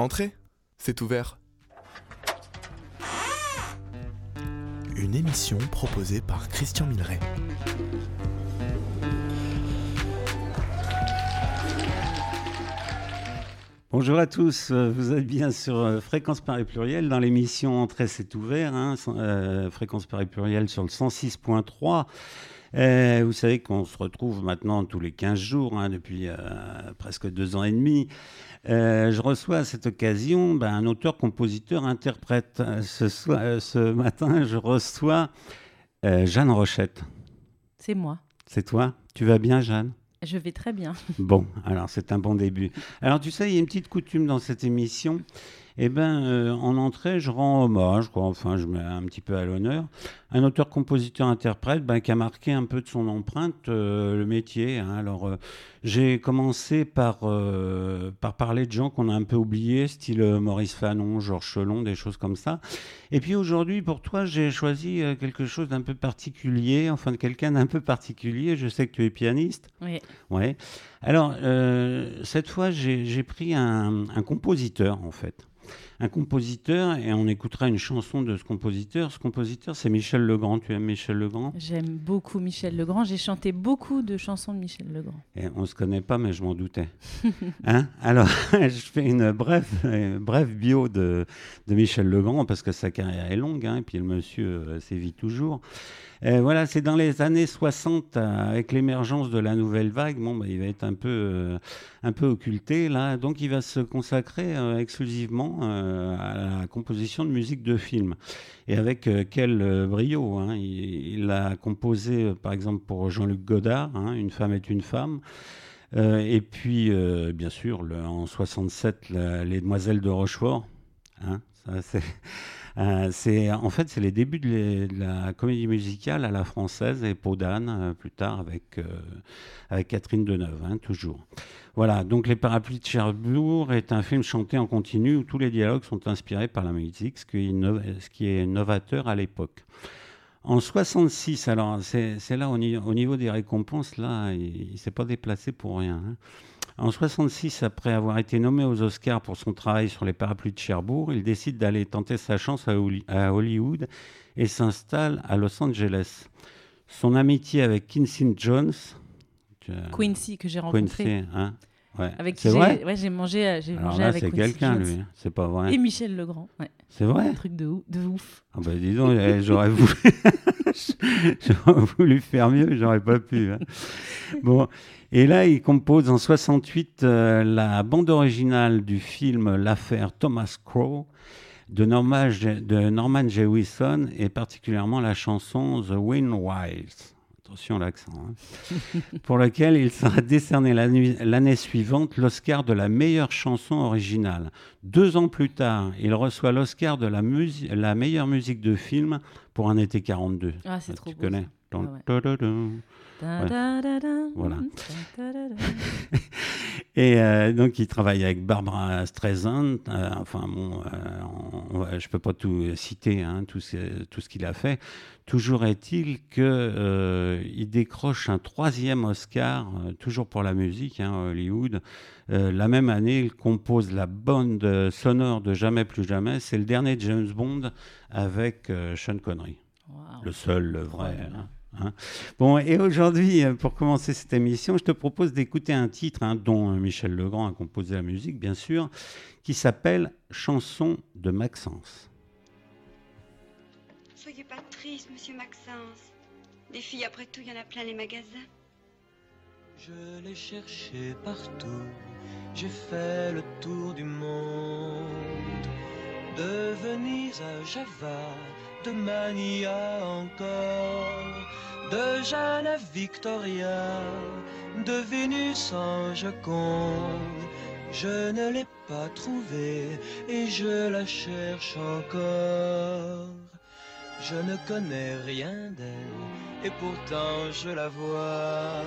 Entrez, c'est ouvert. Une émission proposée par Christian Milleret. Bonjour à tous, vous êtes bien sur euh, Fréquence Paris Pluriel dans l'émission Entrée c'est ouvert, hein, euh, Fréquence Paris Pluriel sur le 106.3. vous savez qu'on se retrouve maintenant tous les 15 jours, hein, depuis presque deux ans et demi. je reçois à cette occasion ben, un auteur, compositeur, interprète. Ce, ce matin, je reçois Jeanne Rochette. C'est moi. C'est toi? Tu vas bien, Jeanne? Je vais très bien. Bon, alors c'est un bon début. Alors tu sais, il y a une petite coutume dans cette émission. Eh bien, euh, en entrée, je rends hommage, quoi. enfin, je mets un petit peu à l'honneur, un auteur-compositeur-interprète ben, qui a marqué un peu de son empreinte euh, le métier. Hein. Alors, euh, j'ai commencé par, par parler de gens qu'on a un peu oubliés, style Maurice Fanon, Georges Chelon, des choses comme ça. Et puis aujourd'hui, pour toi, j'ai choisi quelque chose d'un peu particulier, enfin de quelqu'un d'un peu particulier. Je sais que tu es pianiste. Oui. Ouais. Alors, cette fois, j'ai pris un, un compositeur, en fait un compositeur et on écoutera une chanson de ce compositeur. Ce compositeur, c'est Michel Legrand. Tu aimes Michel Legrand? J'aime beaucoup Michel Legrand. J'ai chanté beaucoup de chansons de Michel Legrand. Et on se connaît pas, mais je m'en doutais. hein? Alors, je fais une brève, brève bio de, de, Michel Legrand parce que sa carrière est longue hein, et puis le monsieur euh, sévit toujours. Euh, voilà, c'est dans les années 60, euh, avec l'émergence de la nouvelle vague, bon, bah, il va être un peu, euh, un peu occulté là, donc il va se consacrer exclusivement à la composition de musique de film. Et avec quel brio hein. il, a composé, par exemple, pour Jean-Luc Godard, hein, Une femme est une femme. et puis, bien sûr, en 67, Les Demoiselles de Rochefort. Hein, ça, c'est euh, c'est en fait c'est les débuts de, la comédie musicale à la française et Peau d'âne euh, plus tard avec euh, Catherine Deneuve hein, toujours. Voilà donc les parapluies de Cherbourg est un film chanté en continu où tous les dialogues sont inspirés par la musique, ce qui est, novateur à l'époque. En 66, alors c'est là au, au, niveau des récompenses, là, il ne s'est pas déplacé pour rien. Hein. En 66, après avoir été nommé aux Oscars pour son travail sur les parapluies de Cherbourg, il décide d'aller tenter sa chance à Hollywood et s'installe à Los Angeles. Son amitié avec Quincy Jones, Quincy que j'ai rencontré, Quincy, hein Ouais. Avec qui j'ai mangé, euh, j'ai mangé avec c'est quelqu'un lui, hein. c'est pas vrai. Et Michel Legrand, ouais. C'est vrai? Un truc de, ouf. De ouf. Ah bah dis donc, eh, j'aurais voulu, j'aurais voulu faire mieux, j'aurais pas pu. Hein. Bon, et là, il compose en 68 euh, la bande originale du film L'affaire Thomas Crow de Norman, de Norman Jewison et particulièrement la chanson The Wind Wilds. Attention l'accent. Hein, pour laquelle il sera décerné l'année suivante l'Oscar de la meilleure chanson originale. Deux ans plus tard, il reçoit l'Oscar de la, la, meilleure musique de film pour un été 42. Ah, c'est trop Tu connais voilà. Et euh, donc, il travaille avec Barbara Streisand. Euh, enfin, bon, euh, je ne peux pas tout citer, hein, tout ce, tout ce qu'il a fait. Toujours est-il qu'il décroche un troisième Oscar, toujours pour la musique, hein, Hollywood. la même année, il compose la bande sonore de Jamais plus jamais. C'est le dernier James Bond avec Sean Connery. Le seul, le vrai. Hein. Hein. Bon, et aujourd'hui, euh, pour commencer cette émission, je te propose d'écouter un titre hein, dont euh, Michel Legrand a composé la musique, bien sûr, qui s'appelle Chanson de Maxence. Soyez pas triste, monsieur Maxence. Des filles, après tout, il y en a plein les magasins. Je l'ai cherché partout, j'ai fait le tour du monde. De Venise à Java, de Mania encore de Jeanne Victoria, de Vénus en. Je ne l'ai pas trouvée et je la cherche encore. Je ne connais rien d'elle et pourtant je la vois.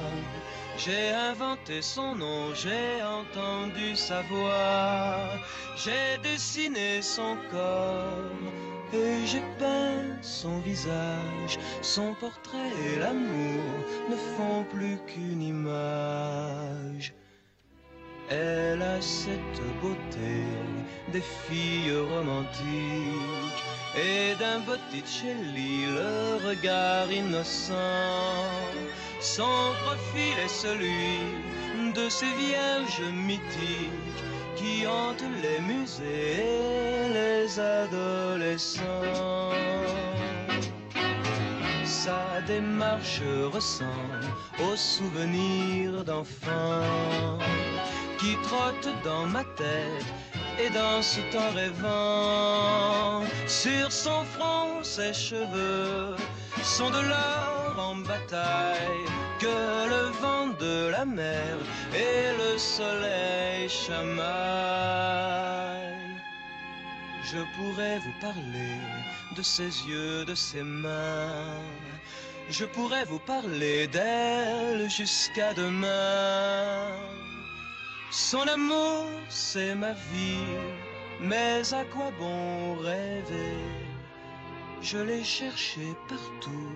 J'ai inventé son nom, j'ai entendu sa voix, j'ai dessiné son corps et j'ai peint son visage, son portrait et l'amour ne font plus qu'une image. Elle a cette beauté des filles romantiques et d'un Botticelli le regard innocent. Son profil est celui de ces vierges mythiques qui hantent les musées et les adolescents. Sa démarche ressemble aux souvenirs d'enfants qui trottent dans ma tête et dansent en rêvant. Sur son front, ses cheveux sont de l'or en bataille que le vent de la mer et le soleil chamaillent. Je pourrais vous parler de ses yeux, de ses mains. Je pourrais vous parler d'elle jusqu'à demain. Son amour, c'est ma vie, mais à quoi bon rêver? Je l'ai cherché partout,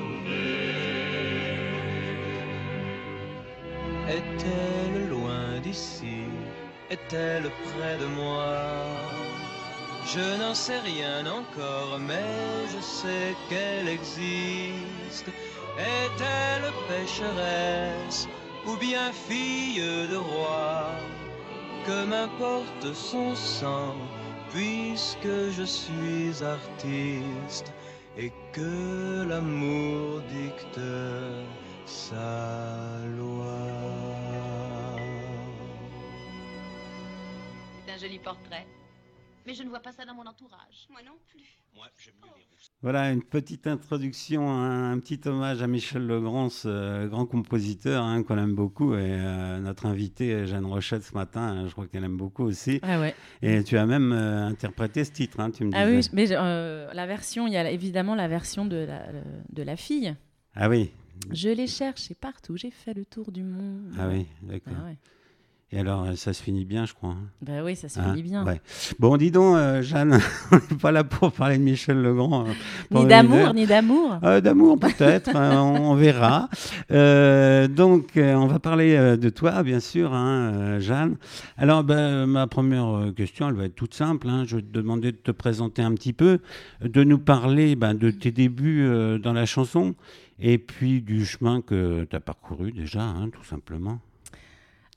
Est-elle loin d'ici? Est-elle près de moi? Je n'en sais rien encore, mais je sais qu'elle existe. Est-elle pécheresse ou bien fille de roi? Que m'importe son sang, puisque je suis artiste et que l'amour dicte sa loi. Joli portrait. Mais je ne vois pas ça dans mon entourage. Moi non plus. Voilà une petite introduction, un, un petit hommage à Michel Legrand, ce euh, grand compositeur hein, qu'on aime beaucoup. Et euh, notre invitée, Jeanne Rochette, ce matin, hein, je crois qu'elle aime beaucoup aussi. Ah ouais. Et tu as même euh, interprété ce titre, hein, tu me disais. Ah oui, mais euh, la version, il y a évidemment la version de la, de la fille. Ah oui, Je l'ai cherché partout, j'ai fait le tour du monde. ah oui, d'accord. Ah ouais. Et alors, euh, ça se finit bien, je crois. hein. Bah oui, ça se Hein, finit bien. ouais. Bon, dis donc, euh, Jeanne, on n'est pas là pour parler de Michel Legrand. euh, Ni d'amour, ni d'amour. Euh, D'amour peut-être, hein, on, on verra. Donc, on va parler de toi, bien sûr, hein, Jeanne. Alors, ben, ma première question, elle va être toute simple. Je vais te demander de te présenter un petit peu, de nous parler ben, de tes débuts dans la chanson et puis du chemin que tu as parcouru déjà, tout simplement.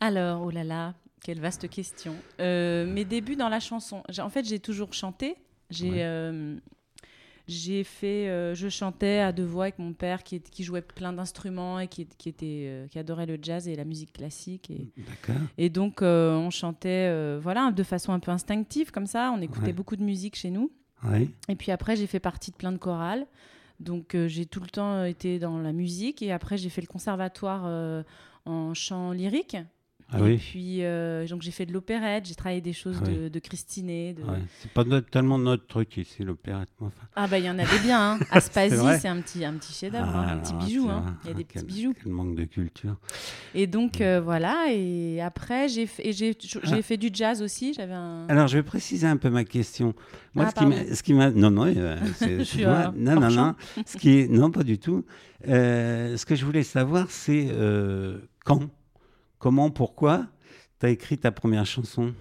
Alors, oh là là, quelle vaste question. Euh, mes débuts dans la chanson. En fait, j'ai toujours chanté. J'ai Ouais. euh, j'ai fait, euh, je chantais à deux voix avec mon père qui, jouait plein d'instruments et qui, qui était, euh, qui adorait le jazz et la musique classique. Et, D'accord. et donc, euh, on chantait, voilà, de façon un peu instinctive comme ça. On écoutait Ouais. beaucoup de musique chez nous. Et puis après, j'ai fait partie de plein de chorales. Donc j'ai tout le temps été dans la musique. Et après, j'ai fait le conservatoire en chant lyrique. Ah et oui. puis, euh, donc j'ai fait de l'opérette, j'ai travaillé des choses Ah oui. de, de Christinet. De... Ouais. C'est pas notre- tellement notre truc ici, l'opérette. moi, enfin. Ah bah il y en avait bien. Hein. Aspasie, c'est un petit, un petit chef-d'œuvre, Ah, hein, un petit bijou. hein. Il y a des ah, petits bijoux. Quel manque de culture. Et donc euh, voilà. Et après, j'ai fait, Ah. du jazz aussi. J'avais un. Alors, je vais préciser un peu ma question. Moi, Ah, ce, qui m'a, non, non, euh, c'est- euh, non, non, champ. non. Ce qui est, non, pas du tout. Euh, ce que je voulais savoir, c'est euh, quand, comment, pourquoi tu as écrit ta première chanson?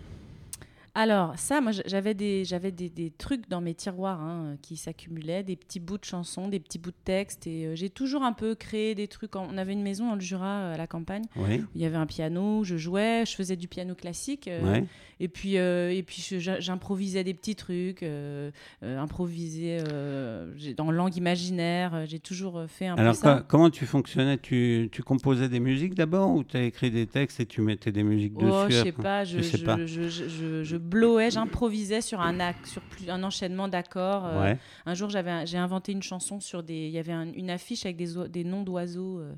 Alors, ça, moi, j'avais des, j'avais des, des trucs dans mes tiroirs hein, qui s'accumulaient, des petits bouts de chansons, des petits bouts de textes. Et euh, j'ai toujours un peu créé des trucs. en- On avait une maison dans le Jura, euh, à la campagne. Où Il y avait un piano, je jouais, je faisais du piano classique. euh, ouais. Et puis, euh, et puis je- j'improvisais des petits trucs, euh, euh, improvisais euh, dans langue imaginaire. euh, J'ai toujours euh, fait un Alors, peu ça. comment tu fonctionnais? Tu, tu composais des musiques d'abord ou tu as écrit des textes et tu mettais des musiques dessus Oh, je sais après? pas, je, Tu sais je, pas. je, je, je- je blowais, j'improvisais sur un sur plus, un enchaînement d'accords. euh, Ouais. Un jour, j'avais, j'ai inventé une chanson sur des, il y avait un- une affiche avec des, noms d'oiseaux euh,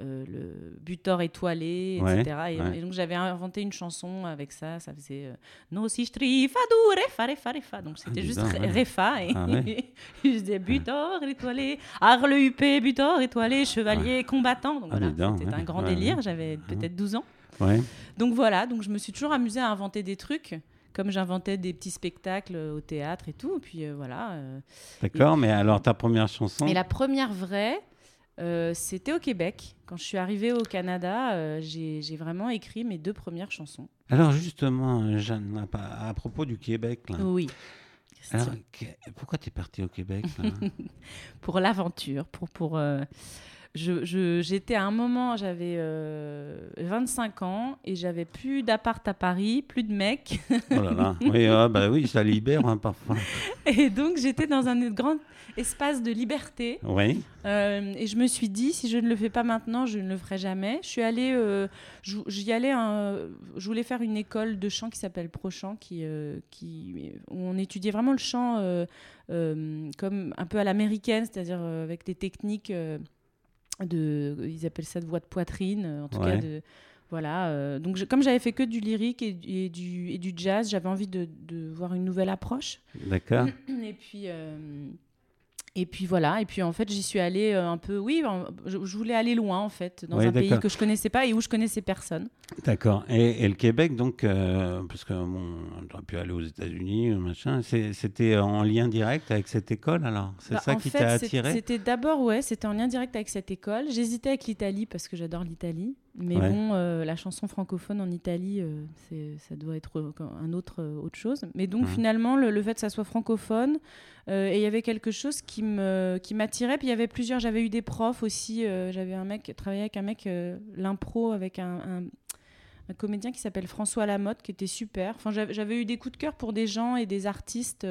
euh, le butor étoilé, Ouais, etc. Et, ouais. et donc j'avais inventé une chanson avec ça, ça faisait No si du refa refa refa. Donc c'était dis juste refa et Ah je disais butor étoilé, Arle huppé, butor étoilé, chevalier Ah, combattant. Donc voilà, dis donc, c'était un grand délire, j'avais peut-être 12 ans. Ouais. Donc voilà, donc je me suis toujours amusée à inventer des trucs, comme j'inventais des petits spectacles au théâtre et tout. Et puis euh, voilà. euh. D'accord, mais alors ta première chanson Et la première vraie, euh, c'était au Québec. Quand je suis arrivée au Canada, euh, j'ai vraiment écrit mes deux premières chansons. Alors justement, Jeanne, à propos du Québec, là, Oui. alors, que- pourquoi tu es partie au Québec là? Pour l'aventure, pour pour. euh, je- je- J'étais à un moment, j'avais euh, 25 ans et j'avais plus d'appart à Paris, plus de mecs. Oh là là, oui, ah, bah oui, ça libère hein, parfois. Et donc j'étais dans un grand espace de liberté. Oui, Euh, et je me suis dit, si je ne le fais pas maintenant, je ne le ferai jamais. Je suis allée, euh, j'y allais, un- je voulais faire une école de chant qui s'appelle ProChant, qui, euh, qui, où on étudiait vraiment le chant euh, euh, comme un peu à l'américaine, c'est-à-dire euh, avec des techniques euh, de, ils appellent ça de voix de poitrine, euh, en tout Ouais. cas de. Voilà, euh, donc je- comme j'avais fait que du lyrique et, et du, et du jazz, j'avais envie de, de voir une nouvelle approche. d'accord. Et puis, euh, et puis voilà. Et puis en fait, j'y suis allée euh, un peu. Oui, je, voulais aller loin en fait, dans Ouais, un pays que je connaissais pas et où je connaissais personne. D'accord. Et, et le Québec, donc, euh, parce que bon, on aurait pu aller aux États-Unis, machin, c'était en lien direct avec cette école alors? C'est Bah, ça qui t'a attiré C'était d'abord ouais, c'était en lien direct avec cette école. J'hésitais avec l'Italie parce que j'adore l'Italie. Mais Ouais. bon, euh, la chanson francophone en Italie, euh, ça doit être euh, un autre euh, autre chose. Mais donc Mhm. finalement, le, le fait que ça soit francophone, et il y avait quelque chose qui me qui m'attirait. Puis il y avait plusieurs. J'avais eu des profs aussi. j'avais un mec travaillé avec un mec l'impro avec un, un- un comédien qui s'appelle François Lamotte qui était super. Enfin, j'avais eu des coups de cœur pour des gens et des artistes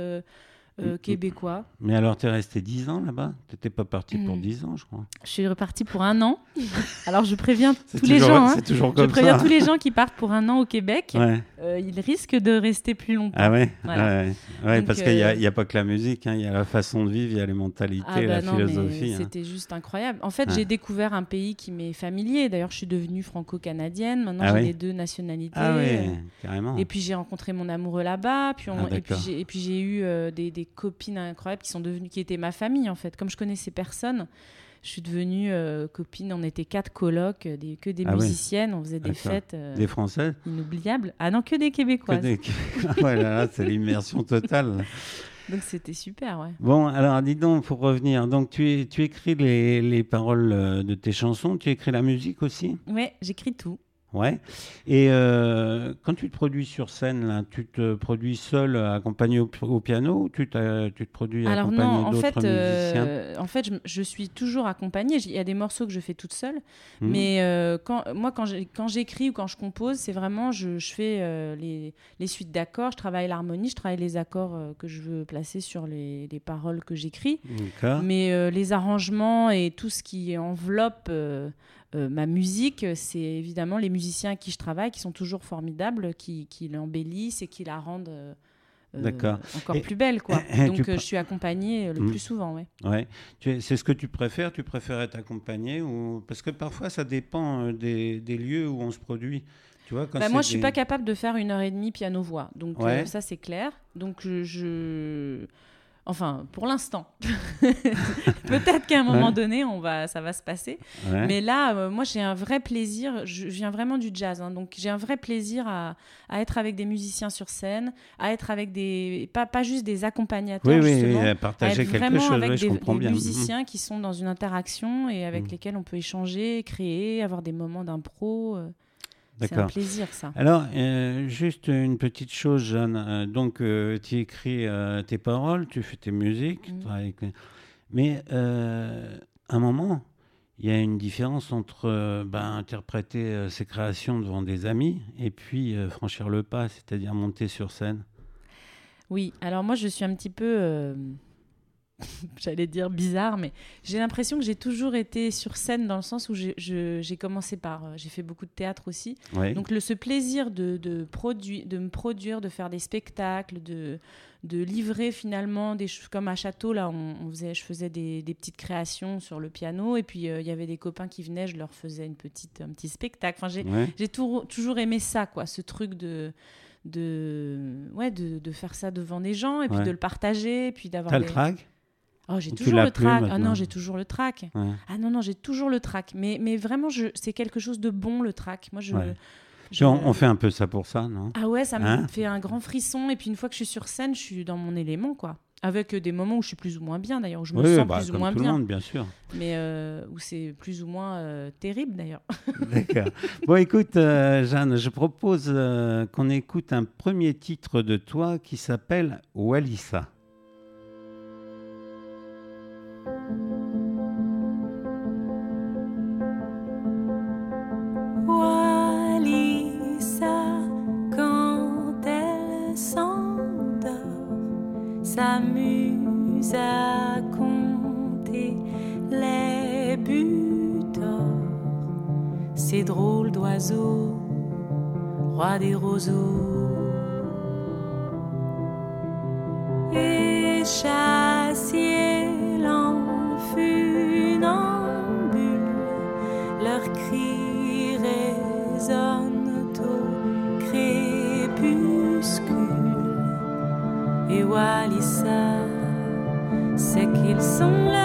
euh, euh, Mhm. québécois. Mais alors, t'es resté 10 ans là-bas? T'étais pas parti pour Mm. 10 ans, je crois. Je suis repartie pour un an. Alors je préviens tous les gens. hein. C'est toujours Je préviens ça. tous les gens qui partent pour un an au Québec. Ouais. euh, ils risquent de rester plus longtemps. Ah ouais, Voilà. ouais, ouais, Donc, parce qu'il n'y a, euh, a pas que la musique, hein, il y a la façon de vivre, il y a les mentalités, Ah la bah non, mais philosophie. hein. c'était juste incroyable. En fait, Ouais. j'ai découvert un pays qui m'est familier. D'ailleurs, je suis devenue franco-canadienne. Maintenant, Ah j'ai oui les deux nationalités. Ah ouais, carrément. Et puis j'ai rencontré mon amoureux là-bas, puis on- Ah, et puis j'ai eu euh, des, des copines incroyables qui sont devenues qui étaient ma famille en fait. Comme je connaissais personne, je suis devenue euh, copine. On était quatre colocs, euh, des, que des Ah musiciennes. On faisait des fêtes euh, Des Français? inoubliables. Ah non, que des que Québécoises. des... ouais, là, là, c'est l'immersion totale. Donc c'était super, ouais. Bon, alors dis donc, pour revenir, donc tu, tu écris les, les paroles de tes chansons, tu écris la musique aussi? Ouais, j'écris tout. Ouais. Et euh, quand tu te produis sur scène, là, tu te produis seul, euh, accompagné au, au piano, ou tu, te produis Alors accompagné non, en d'autres fait, euh, en fait, je, je suis toujours accompagnée. Il y a des morceaux que je fais toute seule, Mhm. mais euh, quand, moi, quand j'écris ou quand je compose, c'est vraiment, je, je fais euh, les, les suites d'accords, je travaille l'harmonie, je travaille les accords euh, que je veux placer sur les, les paroles que j'écris. Mais euh, les arrangements et tout ce qui enveloppe euh, ma musique, c'est évidemment les musiciens à qui je travaille qui sont toujours formidables, qui, qui l'embellissent et qui la rendent euh, euh, D'accord. encore Et- plus belle. Quoi. et Donc je suis accompagnée le Mm. plus souvent. Ouais. Ouais. C'est ce que tu préfères? Tu préfères être accompagné ou parce que parfois ça dépend des, des lieux où on se produit. Tu vois quand Bah, moi, je suis des- pas capable de faire une heure et demie piano-voix. Donc euh, ça, c'est clair. Donc je... Enfin, pour l'instant. Peut-être qu'à un moment Ouais. donné, on va, ça va se passer. Ouais. Mais là, euh, moi, j'ai un vrai plaisir. Je, je viens vraiment du jazz, hein, donc j'ai un vrai plaisir à, à être avec des musiciens sur scène, à être avec des pas, pas juste des accompagnateurs, Oui, oui, justement, oui, à partager être quelque vraiment chose, avec des, musiciens qui sont dans une interaction et avec Mhm. lesquels on peut échanger, créer, avoir des moments d'impro. euh, C'est un plaisir, ça. Alors, euh, juste une petite chose, Jeanne. Euh, donc, euh, tu écris euh, tes paroles, tu fais tes musiques, avec- mais à un moment, il y a une différence entre ben, interpréter ses créations devant des amis et puis franchir le pas, c'est-à-dire monter sur scène. Oui, alors moi, je suis un petit peu. j'allais dire bizarre, mais j'ai l'impression que j'ai toujours été sur scène dans le sens où j'ai- commencé par, euh, j'ai fait beaucoup de théâtre aussi, Ouais. donc le, ce plaisir de, de, produi- de me produire, de faire des spectacles, de, de livrer finalement des choses comme à Château, là, on, on faisait, je faisais des, des petites créations sur le piano, et puis euh, il y avait des copains qui venaient, je leur faisais une petite, un petit spectacle. Enfin, j'ai Ouais. j'ai toujours aimé ça, quoi, ce truc de, de, ouais, de, de faire ça devant des gens, et puis de le partager, et puis d'avoir T'as le des- trac? Oh, j'ai toujours le trac. Ah non, j'ai toujours le trac. Ah non, non, j'ai toujours le trac. Mais, mais vraiment, c'est quelque chose de bon, le trac. Moi, je. Ouais. je- On, on fait un peu ça pour ça, non? Ah ouais, ça me Hein? fait un grand frisson. Et puis, une fois que je suis sur scène, je suis dans mon élément, quoi. Avec euh, des moments où je suis plus ou moins bien, d'ailleurs, où je me Oui, sens bah, plus ou moins tout bien. le monde, bien sûr. Mais euh, où c'est plus ou moins euh, terrible, d'ailleurs. D'accord. Bon, écoute, euh, Jeanne, je propose qu'on écoute un premier titre de toi qui s'appelle Walissa. Drôles d'oiseaux, roi des roseaux. Et chassier l'en funambule, leurs cris résonnent au crépuscule. Et Walissa sait qu'ils sont là.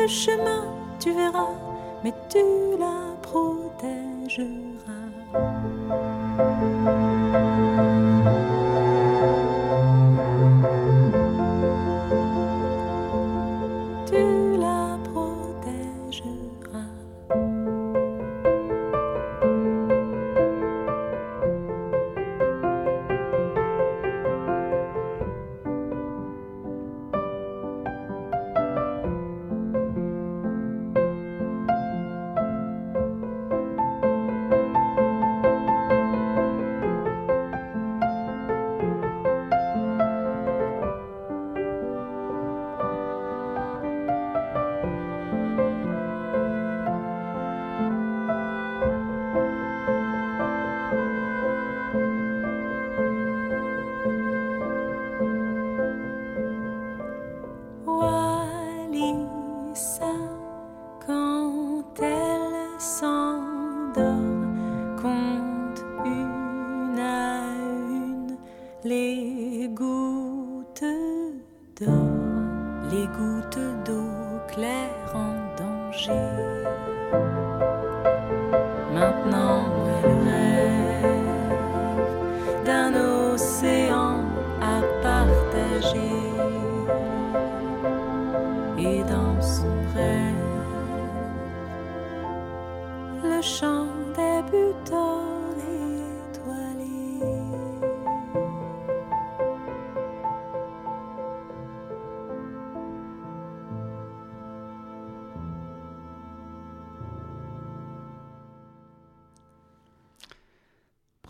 Le chemin, tu verras, mais tu la protégeras.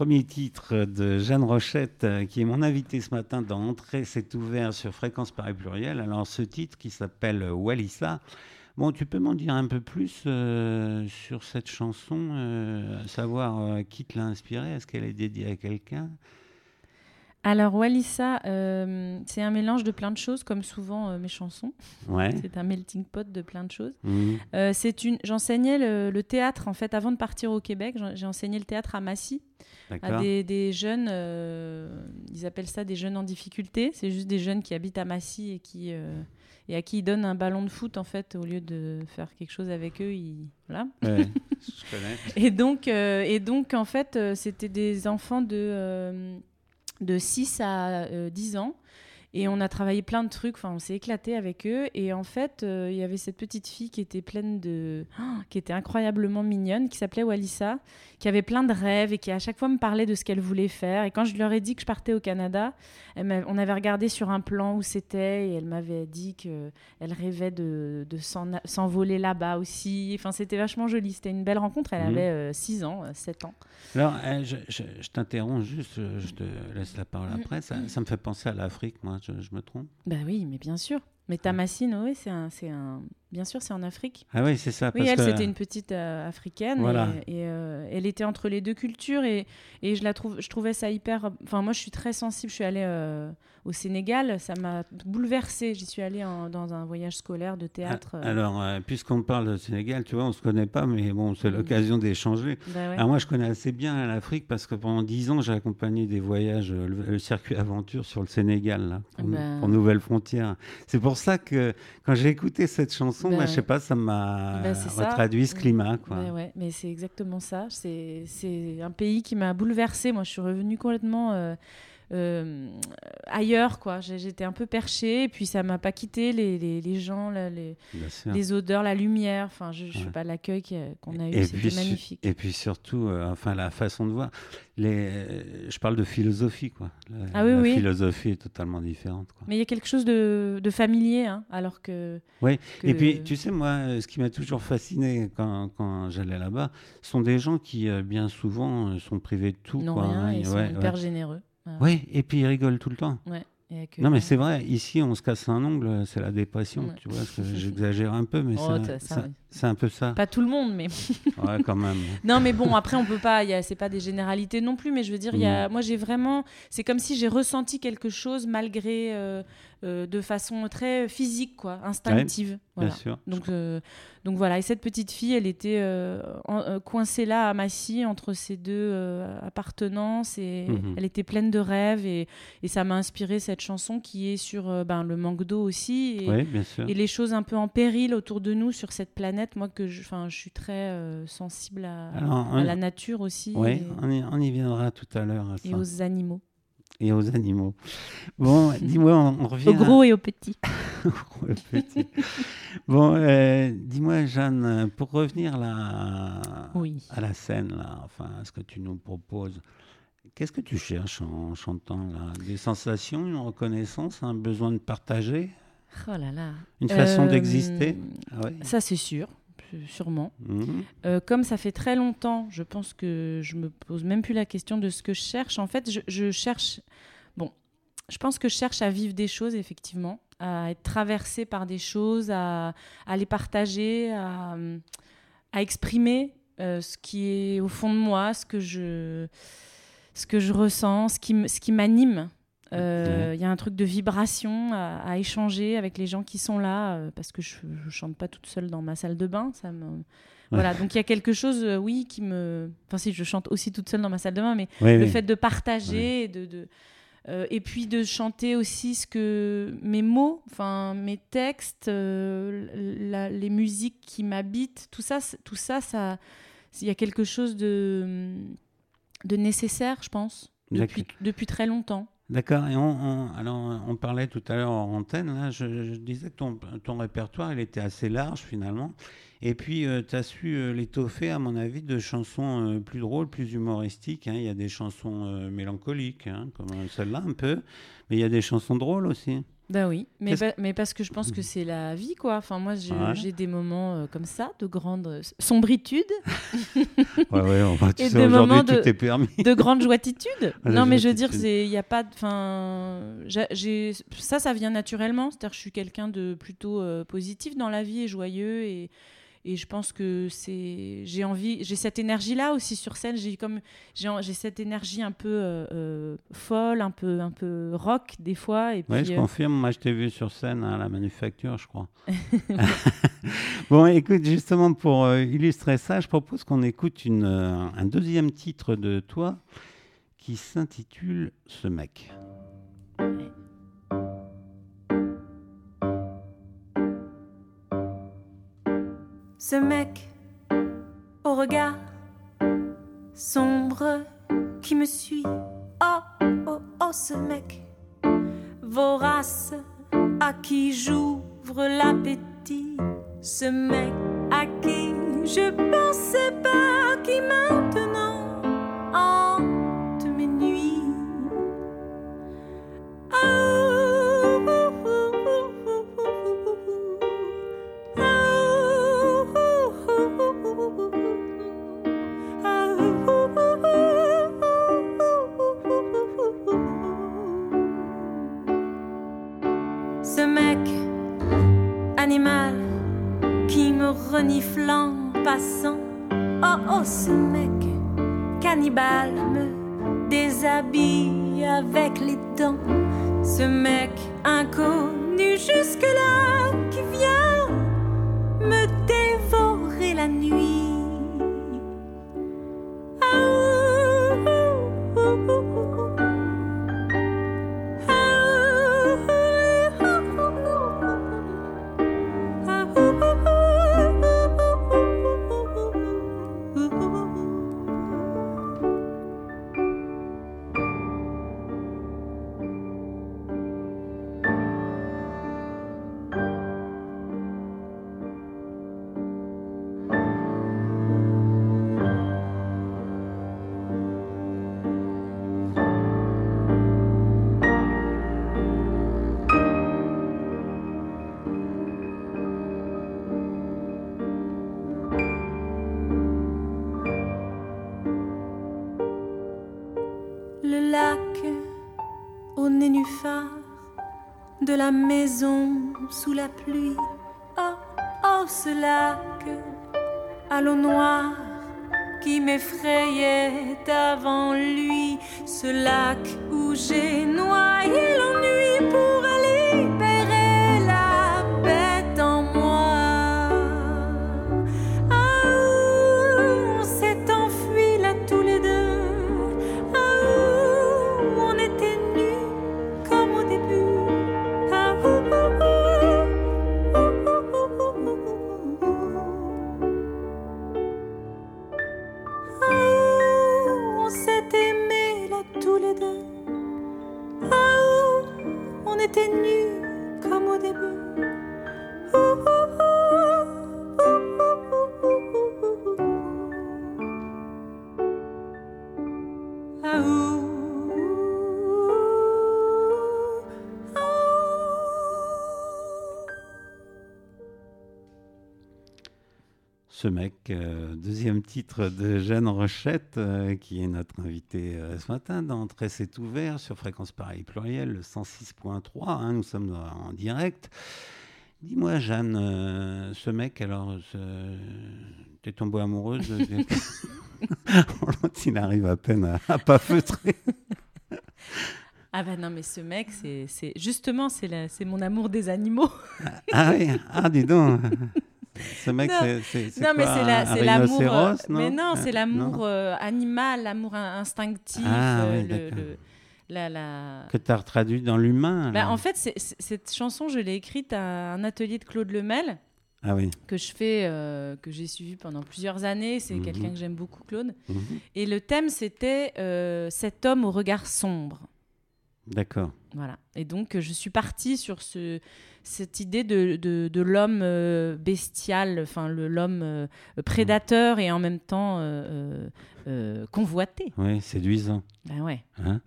Premier titre de Jeanne Rochette, euh, qui est mon invitée ce matin dans Entrée, c'est ouvert sur Fréquence Paris Pluriel. Alors, ce titre qui s'appelle Walissa. Bon, tu peux m'en dire un peu plus euh, sur cette chanson, euh, savoir euh, qui te l'a inspirée? Est-ce qu'elle est dédiée à quelqu'un? Alors, Walissa, euh, c'est un mélange de plein de choses, comme souvent euh, mes chansons. Ouais. C'est un melting pot de plein de choses. Mhm. Euh, c'est une. J'enseignais le, le théâtre en fait avant de partir au Québec. J'ai enseigné le théâtre à Massy à des, des jeunes. ils appellent ça des jeunes en difficulté. C'est juste des jeunes qui habitent à Massy et qui et à qui ils donnent un ballon de foot en fait au lieu de faire quelque chose avec eux. Ils voilà. Ouais, je connais. Et donc, et donc en fait, c'était des enfants de, de 6 à euh, 10 ans. Et on a travaillé plein de trucs, enfin, on s'est éclaté avec eux. Et en fait, euh, il y avait cette petite fille qui était pleine de. Oh, qui était incroyablement mignonne, qui s'appelait Walissa, qui avait plein de rêves et qui à chaque fois me parlait de ce qu'elle voulait faire. Et quand je leur ai dit que je partais au Canada, on avait regardé sur un plan où c'était et elle m'avait dit qu'elle rêvait de, de s'en- s'envoler là-bas aussi. Enfin, c'était vachement joli. C'était une belle rencontre. Elle Mhm. avait 6 ans, 7 ans. Alors, euh, je, je- je t'interromps juste, euh, je te laisse la parole Mm. après. Ça, ça me fait penser à l'Afrique, moi, je, me trompe Bah oui, mais bien sûr. Mais Tamassine, oui, c'est un, c'est un. Bien sûr, c'est en Afrique. Ah oui, c'est ça. Oui, elle, que- c'était une petite euh, africaine. Voilà. Et, et, euh, elle était entre les deux cultures. Et, et je, la trouve, je trouvais ça hyper. Enfin, moi, je suis très sensible. Je suis allée euh, au Sénégal. Ça m'a bouleversée. J'y suis allée en- dans un voyage scolaire de théâtre. Ah, Alors, puisqu'on parle de Sénégal, tu vois, on se connaît pas, mais bon, c'est Mm. l'occasion d'échanger. Bah ouais. Alors moi, je connais assez bien l'Afrique parce que pendant dix ans, j'ai accompagné des voyages, le, le circuit aventure sur le Sénégal, là, pour, nou- Ben. pour Nouvelles Frontières. C'est pour ça que quand j'ai écouté cette chanson, Ben bah, je sais pas, ça m'a Ben, c'est ça. retraduit ce climat, quoi. Ouais, ouais, mais c'est exactement ça. C'est un pays qui m'a bouleversée. Moi, je suis revenue complètement euh, ailleurs, quoi. J'étais un peu perchée, et puis ça m'a pas quitté. Les, les, les gens, là, les, les odeurs, la lumière. Enfin, je, je sais pas l'accueil qu'on a eu, Et c'était magnifique. et puis surtout, euh, enfin, la façon de voir. Les, euh, je parle de philosophie, quoi. La, Ah oui, la oui. philosophie est totalement différente, quoi. Mais il y a quelque chose de, de familier, hein, alors que. Oui, que- Et puis, tu sais, moi, euh, ce qui m'a toujours fasciné quand, quand j'allais là-bas, sont des gens qui, euh, bien souvent, euh, sont privés de tout. non quoi, rien, hein, ils sont hyper ouais. généreux. Oui, et puis ils rigolent tout le temps. Ouais. Non, mais c'est vrai, ici, on se casse un ongle, c'est la dépression, Ouais. tu vois, j'exagère un peu, mais Oh, c'est- un peu ça. Pas tout le monde, mais. Ouais, quand même. Non, mais bon, après, on peut pas. C'est pas des généralités non plus, mais je veux dire, il y a, moi, j'ai vraiment. C'est comme si j'ai ressenti quelque chose malgré. euh, euh, de façon très physique, quoi, instinctive. Voilà. Bien sûr. Donc, euh, donc voilà. Et cette petite fille, elle était euh, en- coincée là à Massy entre ces deux appartenances et Mhm. elle était pleine de rêves et, et ça m'a inspiré cette chanson qui est sur ben, le manque d'eau aussi et, bien sûr. et les choses un peu en péril autour de nous sur cette planète. Moi, que je, je suis très sensible à, Alors, à on- la nature aussi Oui, et, on y, on y viendra tout à l'heure. et aux animaux, Et aux animaux. Bon, dis-moi, on, on revient. aux gros et aux petits. Gros et petit. bon, euh, dis-moi, Jeanne, pour revenir là, Oui. à la scène, là, enfin, à ce que tu nous proposes, qu'est-ce que tu cherches en chantant là? Des sensations, une reconnaissance, un besoin de partager, Oh là là. une façon Euh, d'exister? Ah ouais. Ça, c'est sûr, sûrement. Mhm. Euh, comme ça fait très longtemps, je pense que je me pose même plus la question de ce que je cherche. En fait, je, je cherche. Bon, je pense que je cherche à vivre des choses, effectivement, à être traversée par des choses, à, à les partager, à, à exprimer euh, ce qui est au fond de moi, ce que je, ce que je ressens, ce qui, ce qui m'anime. Euh, Il y a un truc de vibration à, à échanger avec les gens qui sont là, euh, parce que je ne chante pas toute seule dans ma salle de bain. Ça me... Voilà, donc il y a quelque chose, euh, oui, qui me... Enfin si, je chante aussi toute seule dans ma salle de bain, mais Oui, le oui. fait de partager, et de, de- et puis de chanter aussi ce que mes mots, enfin mes textes, la- les musiques qui m'habitent, tout ça, tout ça, ça, il y a quelque chose de, de nécessaire, je pense, depuis, depuis très longtemps. D'accord. Et on, parlait tout à l'heure en antenne. Là, je, disais que ton, répertoire, il était assez large finalement. Et puis, tu as su euh, l'étoffer, à mon avis, de chansons euh, plus drôles, plus humoristiques. hein. Il y a des chansons euh, mélancoliques, hein, comme celle-là un peu. Mais il y a des chansons drôles aussi. Ben oui, mais, pa- mais parce que je pense que c'est la vie, quoi. Enfin, moi, j'ai Ouais. des moments euh, comme ça, de grande sombritude, Ouais, ouais, enfin, tu Et sais, des aujourd'hui, moments tout de- est permis. de grande joatitude. Ah, non, mais je veux dire, il y a pas de enfin ça ça vient naturellement, c'est-à-dire que je suis quelqu'un de plutôt euh, positif dans la vie et joyeux et et je pense que c'est j'ai envie j'ai cette énergie là aussi sur scène j'ai comme j'ai cette énergie un peu euh, euh, folle un peu un peu rock des fois et puis Oui, je euh, confirme. Moi, je t'ai vu sur scène à la manufacture, je crois. bon, écoute, justement, pour euh, illustrer ça, je propose qu'on écoute une, un deuxième titre de toi qui s'intitule Ce mec. Ce mec au regard sombre qui me suit. Oh, oh, oh, ce mec vorace à qui j'ouvre l'appétit. Ce mec à qui je pensais pas qui maintenant en passant. Oh oh, ce mec, cannibale, me déshabille avec les dents. Ce mec inconnu jusque-là qui vient me dévorer la nuit. La maison sous la pluie. Oh, oh, ce lac à l'eau noire qui m'effrayait avant lui. Ce lac où j'ai noyé l'ennui Ce mec, euh, deuxième titre de Jeanne Rochette, euh, qui est notre invitée euh, ce matin dans Très c'est ouvert sur Fréquence Pareil Pluriel, le 106.3. hein, nous sommes en direct. Dis-moi, Jeanne, ce mec, alors, t'es tombée amoureuse de- il arrive à peine à, à pas feutrer. Ah bah non mais ce mec c'est justement c'est mon amour des animaux. Ah oui, ah dis donc. Ce mec, c'est non mais c'est l'amour euh, rhinocéros, mais non, c'est Ah, l'amour euh, animal, l'amour in- instinctif Ah euh, la la Que tu as traduit dans l'humain. Bah, en fait, cette chanson, je l'ai écrite à un atelier de Claude Lemel Ah oui. que je fais, euh, que j'ai suivi pendant plusieurs années. C'est Mhm. quelqu'un que j'aime beaucoup, Claude. Mhm. Et le thème, c'était euh, cet homme au regard sombre. D'accord. Voilà. Et donc, euh, je suis partie sur ce, cette idée de, l'homme euh, bestial, enfin, l'homme euh, prédateur et en même temps euh, convoité. Oui, séduisant. Ben ouais. Hein?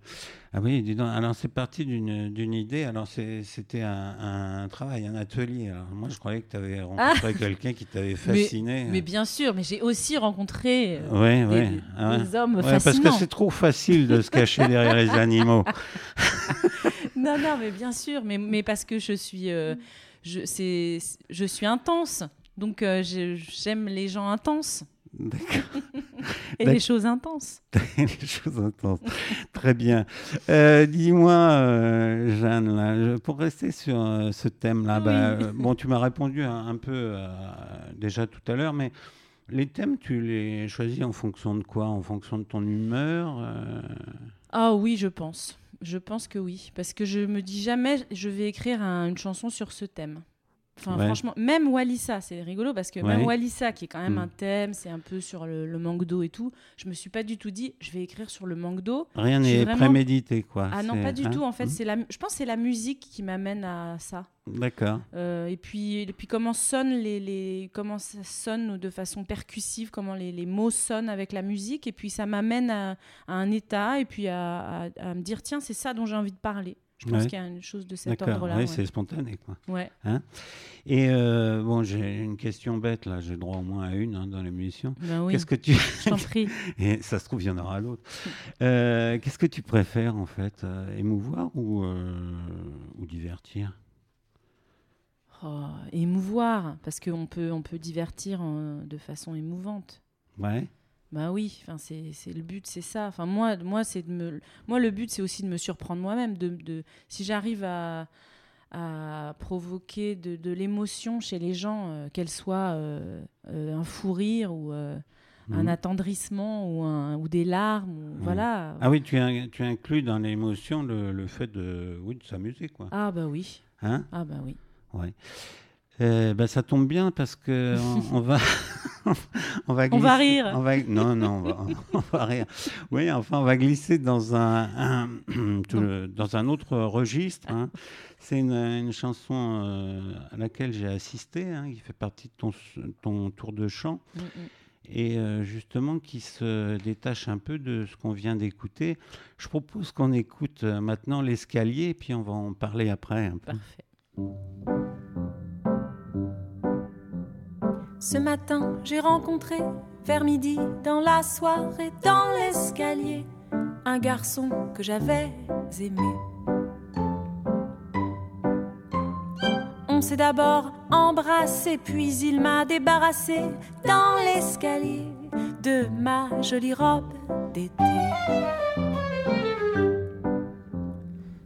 Ah oui, dis donc. Alors c'est parti d'une d'une idée. Alors c'était un, un travail, un atelier. Alors moi je croyais que tu avais rencontré quelqu'un qui t'avait fasciné. Ah Mais bien sûr, mais j'ai aussi rencontré euh, Ouais, des, ouais. des- ah des hommes Ouais, parce que fascinants. c'est trop facile de se cacher derrière les animaux. Non, non, mais bien sûr, mais, mais parce que je suis, euh, je, suis intense. Donc, j'aime les gens intenses D'accord. et les choses intenses. les choses intenses. Très bien. Euh, Dis-moi, euh, Jeanne, là, pour rester sur euh, ce thème-là, Oui. bah, bon, tu m'as répondu un, un peu déjà tout à l'heure, mais les thèmes, tu les choisis en fonction de quoi? En fonction de ton humeur Ah oui, je pense. Je pense que oui. Parce que je me dis jamais, je vais écrire un- une chanson sur ce thème. Enfin, Ouais. franchement, même Walissa, c'est rigolo parce que même. Walissa, qui est quand même Mm. un thème, c'est un peu sur le, le manque d'eau et tout, je me suis pas du tout dit, je vais écrire sur le manque d'eau. Rien n'est vraiment- prémédité, quoi. Ah non, pas du hein tout. En fait, Hmm c'est la, je pense que c'est la musique qui m'amène à ça. D'accord. Euh, et puis, et puis comment sonnent les, les comment ça sonne de façon percussive, comment les, les mots sonnent avec la musique, et puis ça m'amène à, à un état, et puis à, à- à me dire tiens c'est ça dont j'ai envie de parler. Je pense Ouais. qu'il y a une chose de cet ordre-là. Oui, ouais. c'est spontané, quoi. Ouais. Et euh, bon, j'ai une question bête, là. J'ai droit au moins à une hein, dans l'émission. Ben oui. Qu'est-ce que tu... Je t'en prie. Et ça se trouve, il y en aura l'autre. Euh, Qu'est-ce que tu préfères, en fait euh, Émouvoir ou, euh, ou divertir? Oh, émouvoir, parce qu'on peut, on peut divertir de façon émouvante. Ouais. Bah oui, enfin c'est c'est le but, c'est ça. Enfin moi, moi c'est de me, moi le but c'est aussi de me surprendre moi-même. De, de, si j'arrive à, à provoquer de, de l'émotion chez les gens, euh, qu'elle soit euh, euh, un fou rire ou un Mhm. attendrissement ou, un, ou des larmes, ou, voilà. Ah oui, tu, in- tu inclus dans l'émotion le, le fait de, oui, de s'amuser, quoi. Ah bah oui, Hein? Ah bah oui. ouais. Euh, bah, ça tombe bien parce que on, on va on va On va glisser- rire. on va- non non on va, on va rire oui enfin on va glisser dans un, un- tout le- dans un autre registre hein. c'est une, une chanson euh, à laquelle j'ai assisté hein, qui fait partie de ton, ton tour de chant Mm, mm. et euh, justement qui se détache un peu de ce qu'on vient d'écouter. Je propose qu'on écoute maintenant l'escalier, puis on va en parler après. un peu. Parfait. Ce matin, j'ai rencontré vers midi dans la soirée, dans l'escalier, un garçon que j'avais aimé. On s'est d'abord embrassé, puis il m'a débarrassé dans l'escalier de ma jolie robe d'été.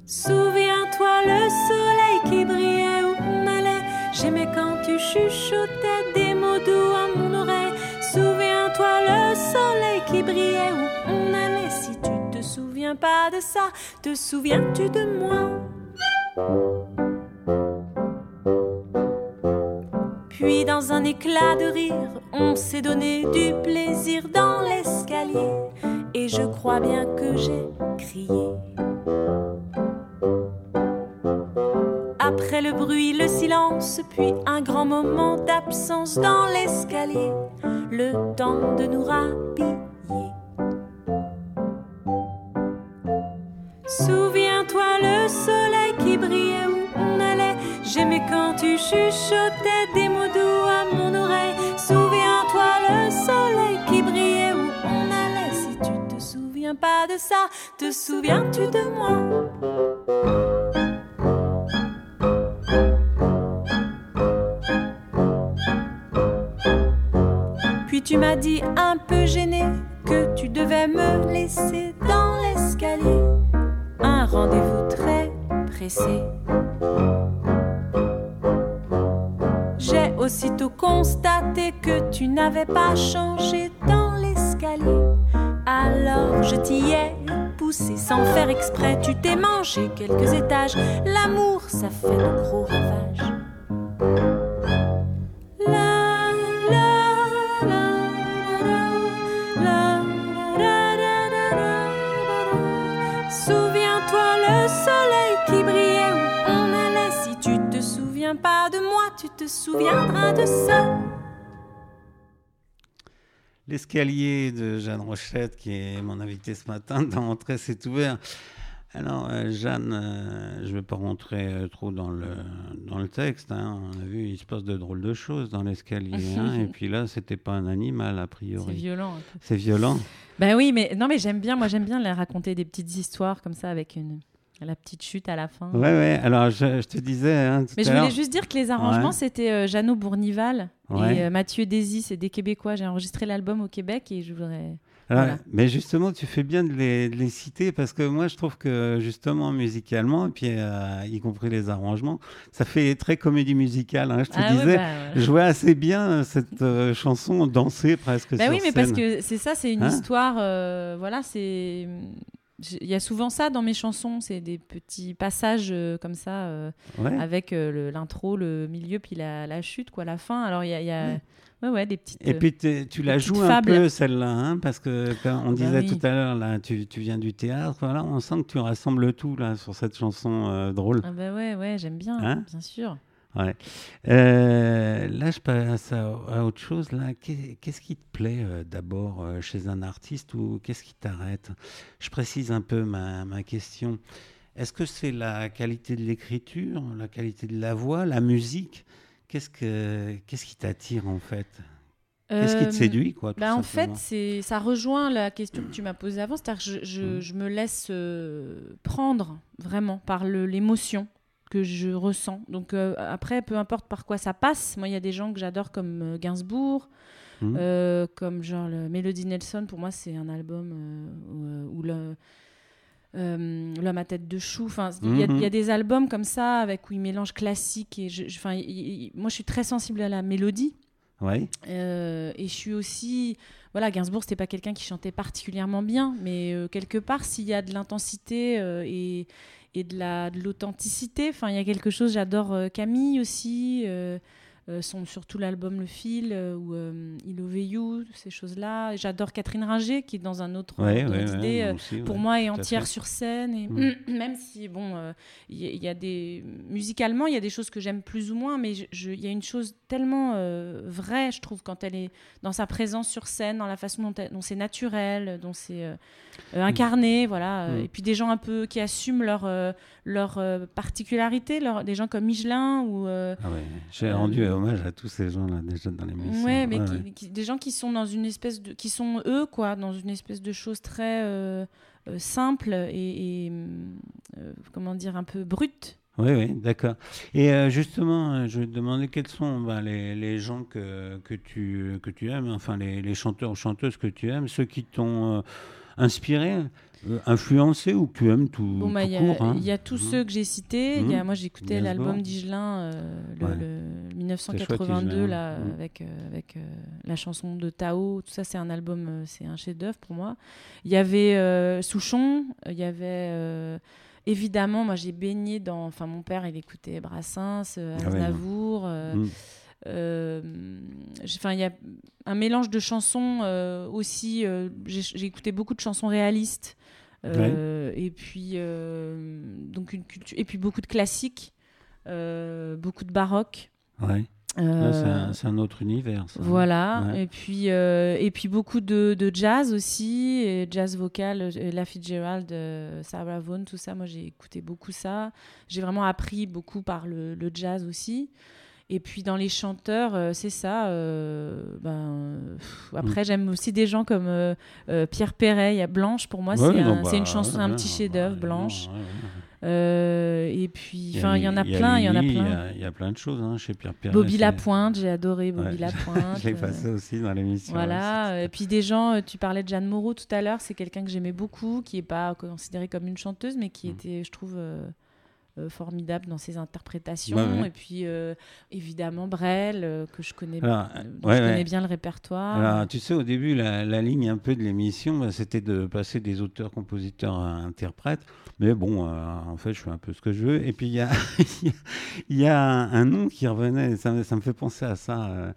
Souviens-toi le soleil qui brillait où on allait. J'aimais quand tu chuchotais des à mon oreille. Souviens-toi le soleil qui brillait où on allait. Si tu te souviens pas de ça, te souviens-tu de moi? Puis dans un éclat de rire, on s'est donné du plaisir dans l'escalier. Et je crois bien que j'ai crié. Le bruit, le silence, puis un grand moment d'absence dans l'escalier, le temps de nous rhabiller. Souviens-toi le soleil qui brillait où on allait. J'aimais quand tu chuchotais des mots doux à mon oreille. Souviens-toi le soleil qui brillait où on allait. Si tu te souviens pas de ça, te souviens-tu de moi? Tu m'as dit un peu gêné que tu devais me laisser dans l'escalier. Un rendez-vous très pressé. J'ai aussitôt constaté que tu n'avais pas changé dans l'escalier. Alors je t'y ai poussé sans faire exprès. Tu t'es mangé quelques étages. L'amour, ça fait de gros ravages. Se souviendra de ça. L'escalier de Jeanne Rochette, qui est mon invité ce matin, dans Entrée, c'est ouvert. Alors, euh, Jeanne, euh, je ne vais pas rentrer euh, trop dans le, dans le texte. hein. On a vu, il se passe de drôles de choses dans l'escalier. hein. Et puis là, c'était pas un animal, a C'est priori. violent. un peu. C'est violent. Ben oui, mais non, mais j'aime bien. Moi, j'aime bien les raconter des petites histoires comme ça avec une la petite chute à la fin. Ouais, ouais. Alors, je, je te disais. hein, tout Mais je voulais juste dire que les arrangements, Ouais. c'était euh, Jeannot Bournival Ouais. et euh, Mathieu Désy, c'est des Québécois. J'ai enregistré l'album au Québec et je voudrais. Alors, Voilà. Mais justement, tu fais bien de les, de les citer parce que moi, je trouve que justement, musicalement, et puis euh, y compris les arrangements, ça fait très comédie musicale. hein. Je te Ah ouais, disais, bah, je vois assez bien euh, cette euh, chanson danser presque Bah sur oui, mais parce que c'est ça, c'est une Hein histoire. euh, voilà, c'est. Il y a souvent ça dans mes chansons, c'est des petits passages euh, comme ça, euh, Ouais. avec euh, l'intro, le milieu, puis la, la chute, quoi, la fin. Alors il y a, il y a- Ouais. ouais, ouais, des petites. Et puis tu la joues un fables. peu celle-là, hein, parce que quand on Bah disait oui. tout à l'heure, là, tu, tu viens du théâtre, voilà, on sent que tu rassembles tout là sur cette chanson drôle. Ah bah ouais, ouais, j'aime bien, Hein? bien sûr. Ouais. Euh, là, je passe à, à autre chose. Là, qu'est-ce qui te plaît euh, d'abord euh, chez un artiste ou qu'est-ce qui t'arrête? Je précise un peu ma, ma question. Est-ce que c'est la qualité de l'écriture, la qualité de la voix, la musique? Qu'est-ce que qu'est-ce qui t'attire en fait? Qu'est-ce qui te séduit quoi tout Bah, en fait, c'est ça rejoint la question que tu m'as posée avant, c'est-à-dire que je, je- je me laisse prendre vraiment par l'émotion que je ressens. Donc euh, après, peu importe par quoi ça passe. Moi, il y a des gens que j'adore comme euh, Gainsbourg, Mhm. euh, comme genre le Melody Nelson. Pour moi, c'est un album euh, où, où L'homme à tête de chou. Enfin, il y, a- y a des albums comme ça avec où il mélange classique et je, moi, je suis très sensible à la mélodie. Ouais. Et je suis aussi. Voilà, Gainsbourg, c'était pas quelqu'un qui chantait particulièrement bien, mais euh, quelque part, s'il y a de l'intensité euh, et, et de la- de l'authenticité, enfin, il y a quelque chose. J'adore euh, Camille aussi, euh, euh, son, surtout l'album Le Fil euh, ou euh, Il Over You, ces choses-là. J'adore Catherine Ringer, qui est dans un autre Ouais, ordre ouais, aussi, pour moi est entière sur scène et Mm. même si bon il y, a- il y a des musicalement il y a des choses que j'aime plus ou moins mais il y a une chose tellement vraie je trouve quand elle est dans sa présence sur scène dans la façon dont, c'est naturel dont c'est euh, incarné voilà Mm. et puis des gens un peu qui assument leur leur particularité leur, des gens comme Michelin ou Ah ouais, J'ai rendu hommage à tous ces gens-là déjà dans l'émission. Ouais, mais Ouais, qui- ouais. qui- des gens qui sont dans une espèce de, qui sont eux quoi, dans une espèce de chose très euh, euh, simple et, et, euh, comment dire un peu brute. Oui, oui, d'accord. Et euh, justement, je vais te demander quels sont ben, les, les gens que, que, tu, que tu aimes, enfin les, les chanteurs ou chanteuses que tu aimes, ceux qui t'ont euh, inspiré, euh, influencé ou que tu aimes tout, Bon, bah, tout il y, a- court. hein. il y a tous Mhm. ceux que j'ai cités. Il y a, Mhm. moi, j'écoutais l'album d'Igelin, euh, le, Ouais. le C'est 1982, chouette, là, Higelin. Mhm. avec, euh, avec euh, la chanson de Tao. Tout ça, c'est un album, c'est un chef-d'œuvre pour moi. Il y avait Souchon, il y avait. Évidemment, moi j'ai baigné dans. Enfin, mon père, il écoutait Brassens, euh, Ah ouais, Aznavour. euh, Enfin, il y a un mélange de chansons euh, aussi. j'ai écouté beaucoup de chansons réalistes. Euh, Et puis euh, donc une culture. Et puis beaucoup de classiques, euh, beaucoup de baroque. Ouais. euh, c'est un- autre univers. ça. voilà, Ouais. et puis euh, et puis beaucoup de, de jazz aussi, et jazz vocal, La Fitzgerald, Sarah Vaughan, tout ça. Moi, j'ai écouté beaucoup ça. J'ai vraiment appris beaucoup par le, le jazz aussi. Et puis dans les chanteurs, euh, c'est ça. euh, ben, pff, après, j'aime aussi des gens comme euh, Pierre Perret. Blanche. Pour moi, Ouais, c'est un- bah, une chanson, ouais, un petit chef-d'œuvre, ouais, Blanche. et puis, enfin, il y en a plein, il y en a plein. Il y a, il y a plein de choses hein, chez Pierre Perret. Bobby Lapointe, j'ai adoré Bobby. Lapointe. Je l'ai passé aussi dans l'émission. Voilà, et puis des gens, tu parlais de Jeanne Moreau tout à l'heure, c'est quelqu'un que j'aimais beaucoup, qui n'est pas considérée comme une chanteuse, mais qui Mm. était, je trouve, formidable dans ses interprétations. Ouais. Et puis, euh, évidemment, Brel, euh, que je connais, Alors, euh, euh, dont ouais, je connais ouais. bien le répertoire. Alors, tu sais, au début, la, la ligne un peu de l'émission, bah, c'était de passer des auteurs, compositeurs à interprètes. Mais bon, euh, en fait, je fais un peu ce que je veux. Et puis, il y a, y a un, un nom qui revenait, ça, me- ça me fait penser à ça, euh,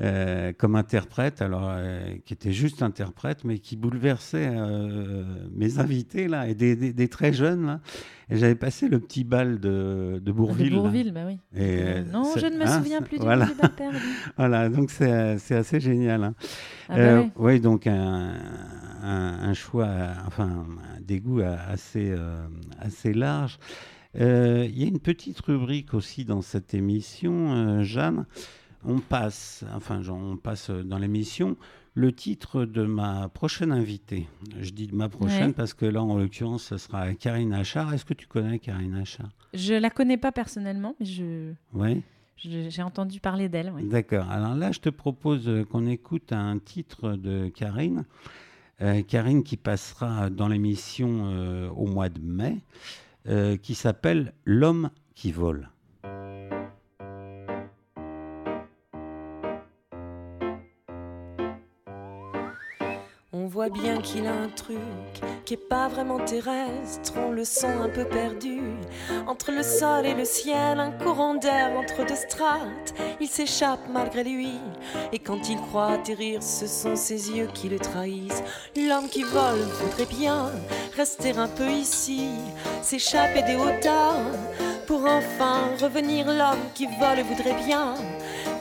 euh, comme interprète, alors, euh, qui était juste interprète, mais qui bouleversait euh, mes invités, là, et des, des- des très jeunes, là. Et j'avais passé le petit bal de, de Bourville. De. Bourville, bah oui. Et, euh, non, je ne me hein, souviens plus du voilà. perdu. Voilà, donc c'est euh, assez génial. hein. Ah bah Euh, ouais. oui, donc un, un- un choix, euh, enfin, des goûts euh, assez, euh, assez larges. Euh, Il y a une petite rubrique aussi dans cette émission, euh, Jeanne. On passe, enfin, genre, on passe dans l'émission le titre de ma prochaine invitée. Je dis de ma prochaine Ouais. parce que là, en l'occurrence, ce sera Karine Achard. Est-ce que tu connais Karine Achard? Je la connais pas personnellement, mais je Oui. j'ai entendu parler d'elle. ouais. D'accord. Alors là, je te propose euh, qu'on écoute un titre de Karine. Euh, Karine qui passera dans l'émission euh, au mois de mai, euh, qui s'appelle L'homme qui vole. Bien qu'il a un truc qui est pas vraiment terrestre. On le sent un peu perdu entre le sol et le ciel, un courant d'air entre deux strates. Il s'échappe malgré lui. Et quand il croit atterrir, ce sont ses yeux qui le trahissent. L'homme qui vole voudrait bien rester un peu ici, s'échapper des hauteurs pour enfin revenir. L'homme qui vole voudrait bien,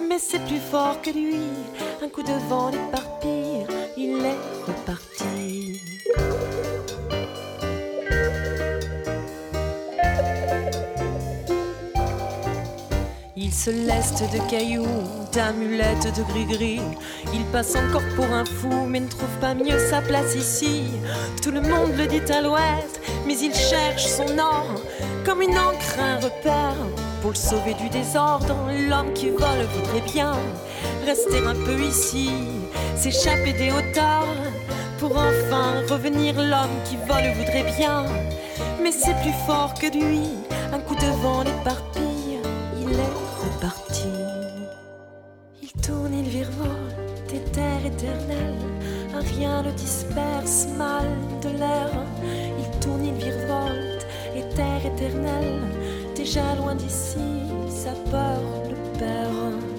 mais c'est plus fort que lui. Un coup de vent l'éparpille, il est reparti. Il se leste de cailloux, d'amulettes de gris-gris. Il passe encore pour un fou, mais ne trouve pas mieux sa place ici. Tout le monde le dit à l'ouest, mais il cherche son or comme une encre, un repère. Pour le sauver du désordre, l'homme qui vole voudrait bien rester un peu ici, s'échapper des hauteurs. Pour enfin revenir, l'homme qui vole voudrait bien, mais c'est plus fort que lui. Un coup de vent l'éparpille, il est reparti. Il tourne, il virevolte, des terres éternelles. Un rien le disperse, mal de l'air. Il tourne, il virevolte, et terre éternelle. Déjà loin d'ici, sa peur le perd.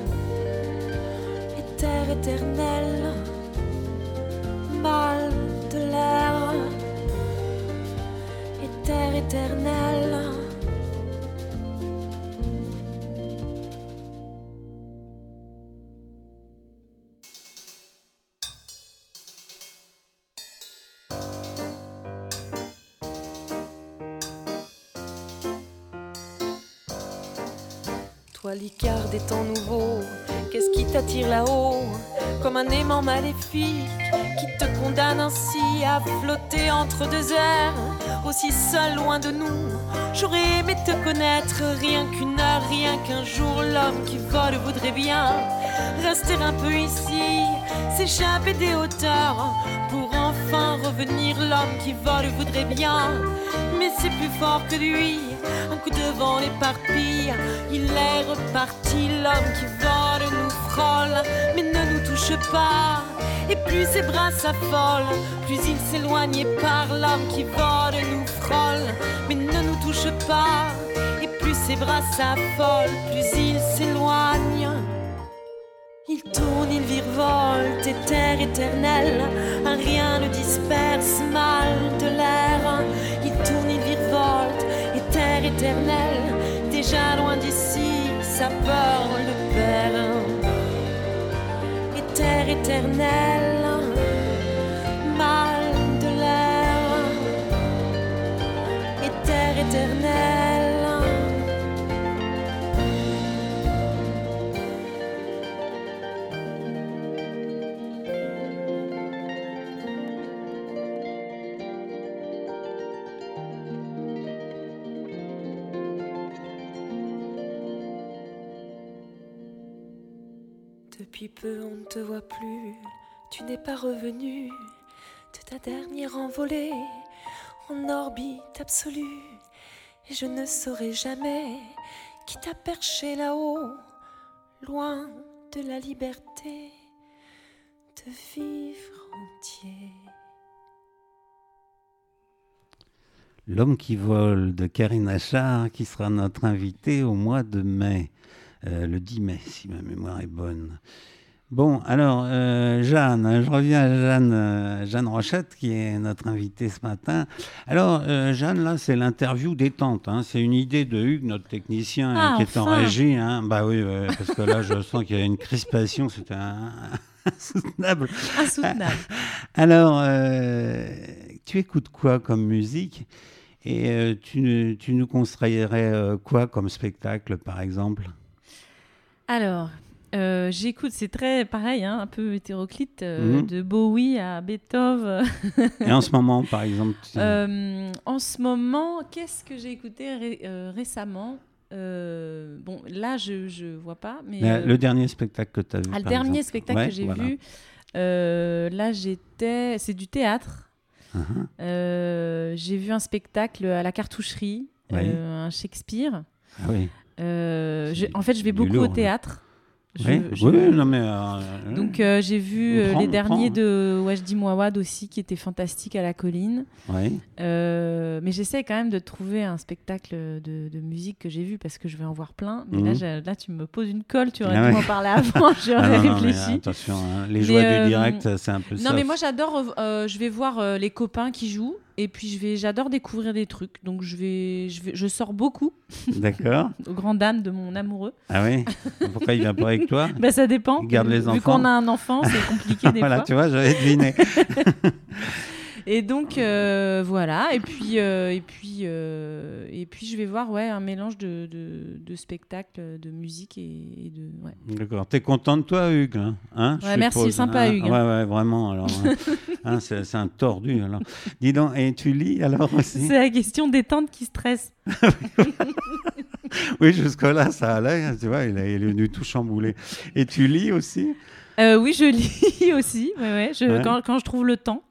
Et terre éternelle, mal de l'air. Terre éternelle. Toi, l'Icare des temps nouveaux, t'attire là-haut Comme un aimant maléfique qui te condamne ainsi à flotter entre deux airs, aussi seul loin de nous. J'aurais aimé te connaître, rien qu'une heure, rien qu'un jour. L'homme qui vole voudrait bien rester un peu ici, s'échapper des hauteurs pour enfin revenir. L'homme qui vole voudrait bien, mais c'est plus fort que lui. Un coup de vent l'éparpille, il est reparti. L'homme qui vole mais ne nous touche pas. Et plus ses bras s'affolent, plus il s'éloigne et par l'homme qui vole nous frôle, mais ne nous touche pas. Et plus ses bras s'affolent, plus il s'éloigne. Il tourne, il virevolte, et terre éternelle, un rien le disperse, mal de l'air. Il tourne, il virevolte, et terre éternelle, déjà loin d'ici, sa peur le perd. Terre éternelle, mal de l'air. Et terre éternelle. Depuis peu on ne te voit plus, tu n'es pas revenu de ta dernière envolée en orbite absolue. Et je ne saurai jamais qui t'a perché là-haut, loin de la liberté de vivre entier. L'homme qui vole de Karine Achard, qui sera notre invité au mois de mai, euh, le 10 mai, si ma mémoire est bonne. Bon, alors, euh, Jeanne, je reviens à Jeanne, euh, Jeanne Rochette, qui est notre invitée ce matin. Alors, euh, Jeanne, là, c'est l'interview détente. Hein. C'est une idée de Hugues, notre technicien, hein, Ah, qui est en régie. Hein. Bah oui, parce que là, je sens qu'il y a une crispation, c'était un- insoutenable. Insoutenable. Alors, tu écoutes quoi comme musique? Et tu, tu nous conseillerais quoi comme spectacle, par exemple? Alors, euh, j'écoute, c'est très pareil, hein, un peu hétéroclite, euh, Mhm. de Bowie à Beethoven. Et en ce moment, par exemple tu- Euh, en ce moment, qu'est-ce que j'ai écouté ré- récemment? Bon, là, je ne vois pas, mais Mais, Le dernier spectacle que tu as vu ah, le dernier exemple. spectacle Ouais, que j'ai voilà. vu, là, j'étais, c'est du théâtre. Euh, j'ai vu un spectacle à la cartoucherie, Oui. un Shakespeare. Ah oui. Euh, je- en fait, je vais beaucoup lourd, au là. théâtre. Je- Oui, je- oui, non mais. euh, Donc euh, j'ai vu prend, les derniers prend, de Wajdi Mouawad aussi qui étaient fantastiques à la colline. oui. Euh, mais j'essaie quand même de trouver un spectacle de, de musique que j'ai vu parce que je vais en voir plein. Mais là, Mhm. là, tu me poses une colle, tu aurais Ah dû ouais. m'en parler avant, j'aurais Ah mais réfléchi. attention, hein, les joies du direct, c'est un peu ça. Non, mais moi j'adore. je vais voir les copains qui jouent et puis je vais, j'adore découvrir des trucs. Donc je vais, je vais, je sors beaucoup D'accord. aux grandes dames de mon amoureux. Ah oui Pourquoi il vient pas avec toi Bah ça dépend. Il garde les Vu enfants. qu'on a un enfant, c'est compliqué des Voilà, fois. tu vois, j'avais deviné. Et donc euh, voilà. Et puis euh, et puis euh, et puis je vais voir ouais un mélange de, de, de spectacles, de musique et, et de ouais. D'accord. T'es content de toi, Hugues là hein, Ouais, merci, suppose, sympa, hein Hugues. Ouais, ouais, vraiment. Alors, hein. Hein, c'est un tordu. Alors, dis donc, et tu lis alors aussi C'est la question détente qui stresse. Oui, jusque-là, ça allait. hein, Tu vois, il, a- il est venu tout chambouler. Et tu lis aussi? Euh, oui, je lis aussi. Ouais, ouais, je, Ouais. Quand, quand je trouve le temps.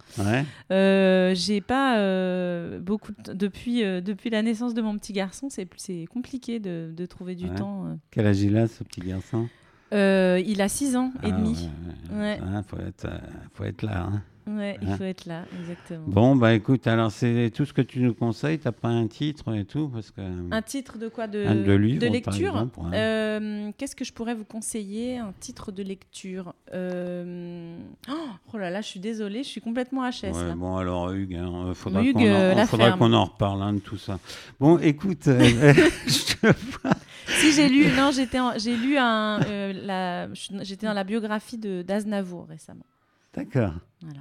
Euh, j'ai pas euh, beaucoup de depuis depuis la naissance de mon petit garçon, c'est c'est compliqué de, de trouver du temps. Quel âge il a, ce petit garçon? Il a 6 ans et Ah, demi. Ouais. Hein, faut, être, faut être là. hein. Ouais, il Hein. faut être là, exactement. Bon, bah écoute, alors c'est tout ce que tu nous conseilles. T'as pas un titre et tout parce que Un titre de quoi? De, Un de livre, par lecture? exemple. Euh, Qu'est-ce que je pourrais vous conseiller? Un titre de lecture? Euh, Oh là là, je suis désolée, je suis complètement HS. Ouais, là. bon alors Hugues, hein, euh, faudra Hugues, qu'on en, euh, faudra ferme. qu'on en reparle hein, de tout ça. Bon, écoute, euh, je te vois. Si j'ai lu, non, j'étais, en- j'ai lu un, euh, la, j'étais dans la biographie de d'Aznavour récemment. D'accord. Voilà.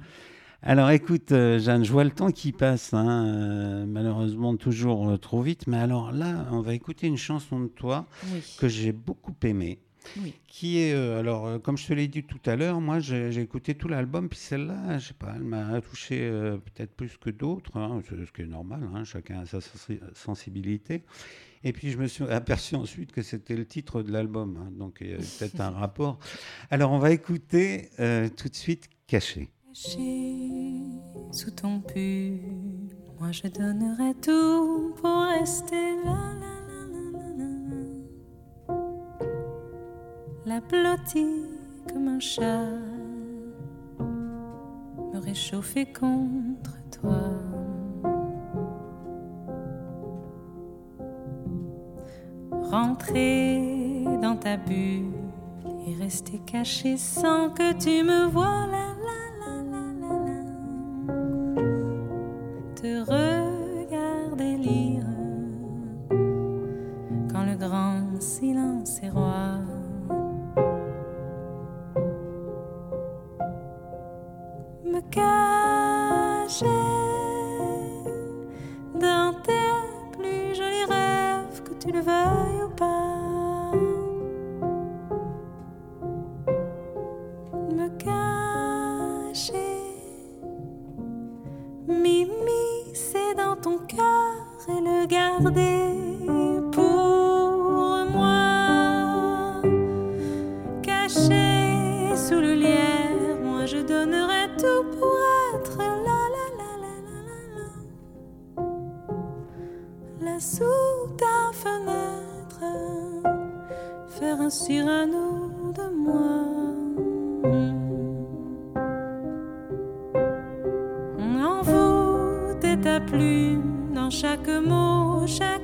Alors écoute, euh, Jeanne, je vois le temps qui passe, hein, euh, malheureusement toujours euh, trop vite. Mais alors là, on va écouter une chanson de toi Oui. que j'ai beaucoup aimée. Oui. Qui est, euh, alors, comme je te l'ai dit tout à l'heure, moi j'ai écouté tout l'album, puis celle-là, je sais pas, elle m'a touché peut-être plus que d'autres, hein, ce qui est normal, hein, chacun a sa sensi- sensibilité. Et puis je me suis aperçu ensuite que c'était le titre de l'album, donc il y a peut-être un rapport. Alors on va écouter tout de suite Caché. Sous ton pull, moi je donnerais tout pour rester là, là, là, là, là. La blottie comme un chat, me réchauffer contre toi. Rentrer dans ta bulle et rester caché sans que tu me vois là, sous ta fenêtre, faire un Cyrano de moi. Envoûter ta plume dans chaque mot, chaque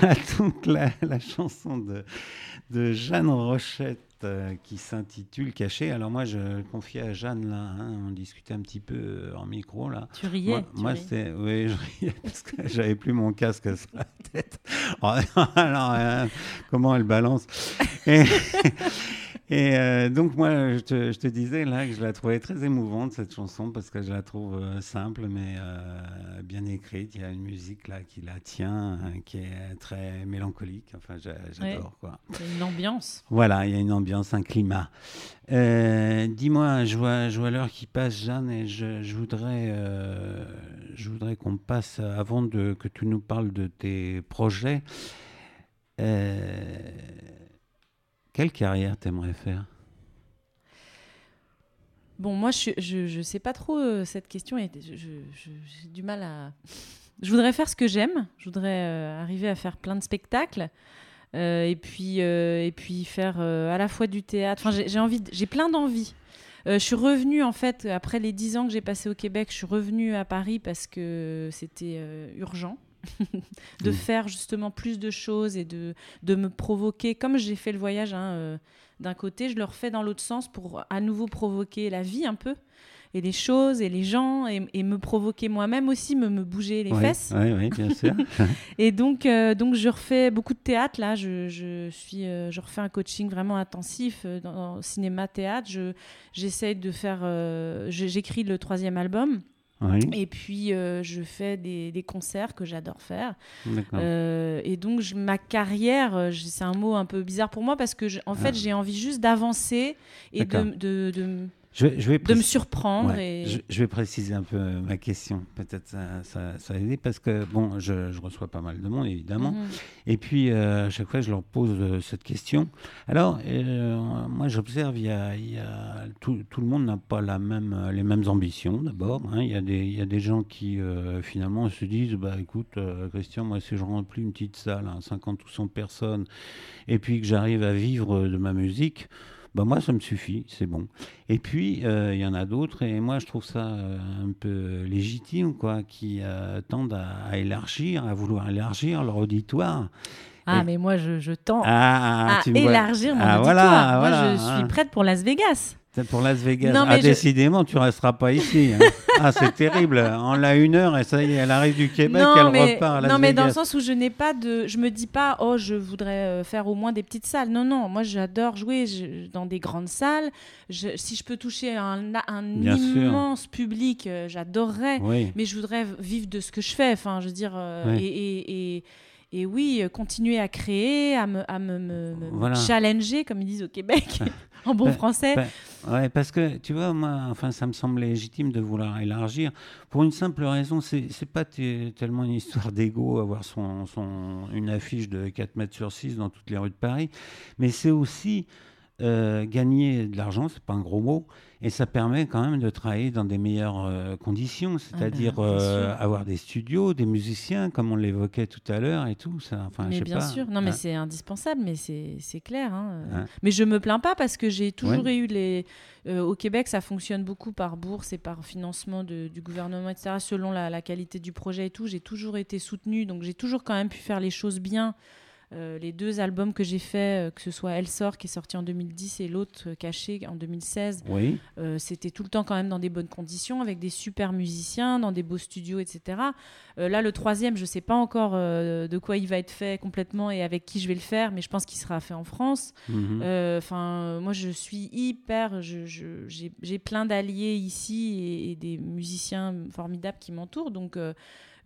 donc la, la chanson de, de Jeanne Rochette euh, qui s'intitule Caché. Alors moi, je confiais à Jeanne là, hein, on discutait un petit peu euh, en micro là. Tu riais. Moi, c'était, oui, je riais parce que j'avais plus mon casque sur la tête. Oh, Alors, euh, comment elle balance Et, et, euh, donc moi, je te, je te disais là que je la trouvais très émouvante cette chanson parce que je la trouve euh, simple mais euh, bien écrite. Il y a une musique là qui la tient, euh, qui est très mélancolique. Enfin, j'a- j'adore quoi. Il y a une ambiance. Voilà, il y a une ambiance, un climat. Dis-moi, je vois, l'heure qui passe, Jeanne, et je, je voudrais, je voudrais qu'on passe, avant de, que tu nous parles de tes projets, euh, quelle carrière t'aimerais faire? Bon, moi, je, je sais pas trop euh, cette question. J'ai du mal à. Je voudrais faire ce que j'aime. Je voudrais euh, arriver à faire plein de spectacles. euh, et puis et puis faire à la fois du théâtre. Enfin, j'ai plein d'envies. Je suis revenue en fait après les dix ans que j'ai passé au Québec. Je suis revenue à Paris parce que c'était urgent de Mhm. faire justement plus de choses et de de me provoquer. Comme j'ai fait le voyage hein, euh, d'un côté, je le refais dans l'autre sens pour à nouveau provoquer la vie un peu et les choses et les gens et, et me provoquer moi-même aussi, me, me bouger les fesses. Oui, bien sûr. Et donc, euh, donc je refais beaucoup de théâtre là. Je, je suis, euh, je refais un coaching vraiment intensif dans, dans cinéma, théâtre. Je, j'essaye de faire. j'écris le troisième album oui, et puis euh, je fais des, des concerts que j'adore faire. Euh, et donc je- ma carrière, euh, c'est un mot un peu bizarre pour moi parce que je- en fait Ah. j'ai envie juste d'avancer et de, D'accord. de, de, je, vais- je vais de me surprendre. Ouais, et... je, je vais préciser un peu euh, ma question. Peut-être ça, ça, ça va aider parce que bon, je, je reçois pas mal de monde évidemment. Mhm. Et puis, euh, à chaque fois, je leur pose euh, cette question. Alors, euh, moi, j'observe, il y a, il y a- tout, tout le monde n'a pas la même, les mêmes ambitions, d'abord. hein. Il, y a des, il y a des gens qui, finalement, se disent, bah, écoute, Christian, moi, si je remplis une petite salle, hein, 50 ou 100 personnes, et puis que j'arrive à vivre de ma musique, bah, moi, ça me suffit, c'est bon. Et puis, euh, il y en a d'autres, et moi, je trouve ça euh, un peu légitime, quoi, qui euh, tendent à, à élargir, à vouloir élargir leur auditoire. Ah, Et- mais moi je, je tends Ah, à me vois- élargir mon Ah, auditoire. voilà, moi voilà, je suis hein. prête pour Las Vegas. Pour Las Vegas. Non, ah, je- décidément, tu resteras pas ici. hein. ah, c'est terrible. On l'a une heure et ça y est, elle arrive du Québec, non, elle mais, repart à Las non mais dans le sens où je n'ai pas de, je me dis pas, oh, je voudrais euh, faire au moins des petites salles. Non, non, moi j'adore jouer je- dans des grandes salles. Je- si je peux toucher un, un sûr. immense public, euh, j'adorerais. Oui, Mais je voudrais vivre de ce que je fais. Enfin, je veux dire, euh, Ouais. et, et, et, et oui, euh, continuer à créer, à me, à me, me- me Voilà. challenger, comme ils disent au Québec, en bon Ben, français. ben, Ouais, parce que tu vois, moi, enfin, ça me semble légitime de vouloir élargir pour une simple raison. C'est pas tellement une histoire d'ego, avoir son, son, une affiche de 4 mètres sur 6 dans toutes les rues de Paris, mais c'est aussi euh, gagner de l'argent, c'est pas un gros mot, et ça permet quand même de travailler dans des meilleures euh, conditions, c'est-à-dire Ah ben, bien euh, avoir des studios, des musiciens, comme on l'évoquait tout à l'heure et tout. Ça, enfin, je mais sais bien pas, sûr, non mais hein. c'est indispensable, mais c'est clair. hein. Hein. Mais je me plains pas parce que j'ai toujours Ouais. eu les. au Québec, ça fonctionne beaucoup par bourse et par financement de- du gouvernement, etc. Selon la, la qualité du projet et tout, j'ai toujours été soutenue, donc j'ai toujours quand même pu faire les choses bien. Euh, les deux albums que j'ai faits, euh, que ce soit Elle sort qui est sorti en 2010 et l'autre euh, Caché en 2016, Oui, euh, c'était tout le temps quand même dans des bonnes conditions, avec des super musiciens, dans des beaux studios, etc. Là, le troisième, je ne sais pas encore de quoi il va être fait complètement et avec qui je vais le faire, mais je pense qu'il sera fait en France. mhm. Enfin, moi, je suis hyper. j'ai plein d'alliés ici et, et des musiciens formidables qui m'entourent, donc.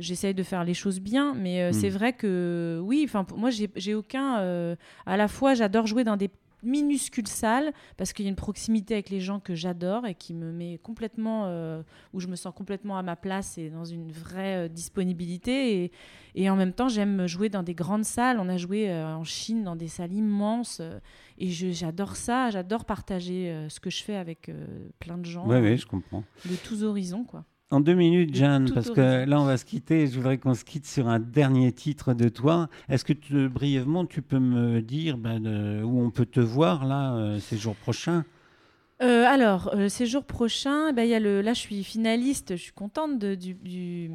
J'essaye de faire les choses bien, mais euh, c'est vrai que oui, enfin moi j'ai aucun. euh, à la fois, j'adore jouer dans des minuscules salles parce qu'il y a une proximité avec les gens que j'adore et qui me met complètement euh, où je me sens complètement à ma place et dans une vraie disponibilité et, et en même temps j'aime jouer dans des grandes salles on a joué en Chine dans des salles immenses et j'adore ça j'adore partager ce que je fais avec plein de gens oui, euh, oui, je comprends. de tous horizons quoi En deux minutes, Jeanne, tout parce que là, on va se quitter. Je voudrais qu'on se quitte sur un dernier titre de toi. Est-ce que tu- brièvement, tu peux me dire ben, où on peut te voir là euh, ces jours prochains? Euh, alors, euh, ces jours prochains, ben, il y a le, là je suis finaliste, je suis contente de- du- du-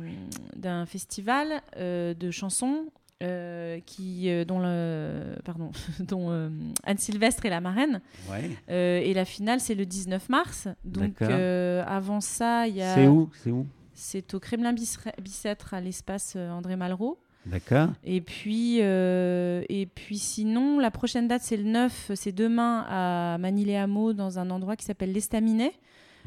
d'un festival de chansons euh, qui, euh, dont, le, pardon, dont euh, Anne Sylvestre est la marraine. Ouais. Et la finale, c'est le 19 mars. Donc avant ça, il y a... C'est où? C'est où? C'est au Kremlin Bicêtre- à l'espace André Malraux. D'accord. Et puis, et puis sinon, la prochaine date, c'est le 9, c'est demain à Manille-les-Hameaux, dans un endroit qui s'appelle l'Estaminet,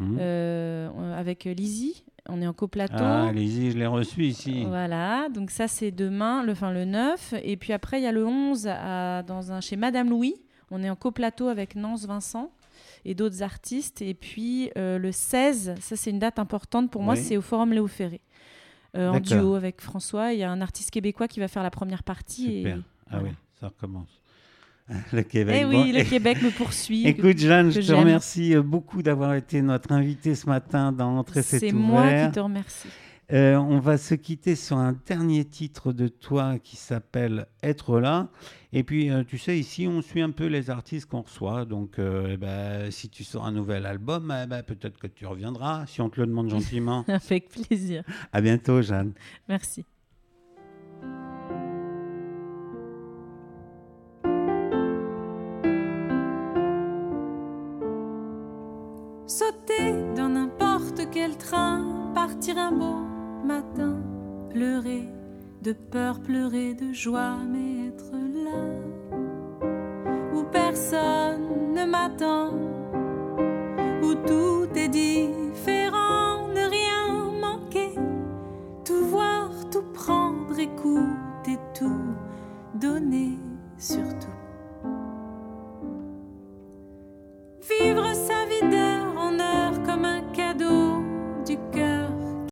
euh, avec Lizzie. On est en coplateau. Ah, allez-y, je l'ai reçu ici. Voilà, donc ça c'est demain, le, enfin, le 9. Et puis après, il y a le 11 à- dans un, chez Madame Louis. On est en coplateau avec Nance Vincent et d'autres artistes. Et puis euh, le 16, ça c'est une date importante pour moi, c'est au Forum Léo Ferré. Euh, en duo avec François. Il y a un artiste québécois qui va faire la première partie. Super. Et... Ah voilà. oui, ça recommence. Le Québec. Eh bon. oui, le Québec me poursuit. Écoute, Jeanne, je te remercie euh, beaucoup d'avoir été notre invitée ce matin dans Entrée c'est c'est ouvert. moi qui te remercie. Euh, on va se quitter sur un dernier titre de toi qui s'appelle Être là. Et puis, euh, tu sais, ici, on suit un peu les artistes qu'on reçoit. Donc, euh, eh ben, si tu sors un nouvel album, eh ben, peut-être que tu reviendras, si on te le demande gentiment. Avec plaisir. à bientôt, Jeanne. Merci. Sauter dans n'importe quel train, partir un beau matin, pleurer de peur, pleurer de joie, mais être là où personne ne m'attend, où tout est différent, ne rien manquer, tout voir, tout prendre, écouter tout, donner surtout. Vivre sa vie comme un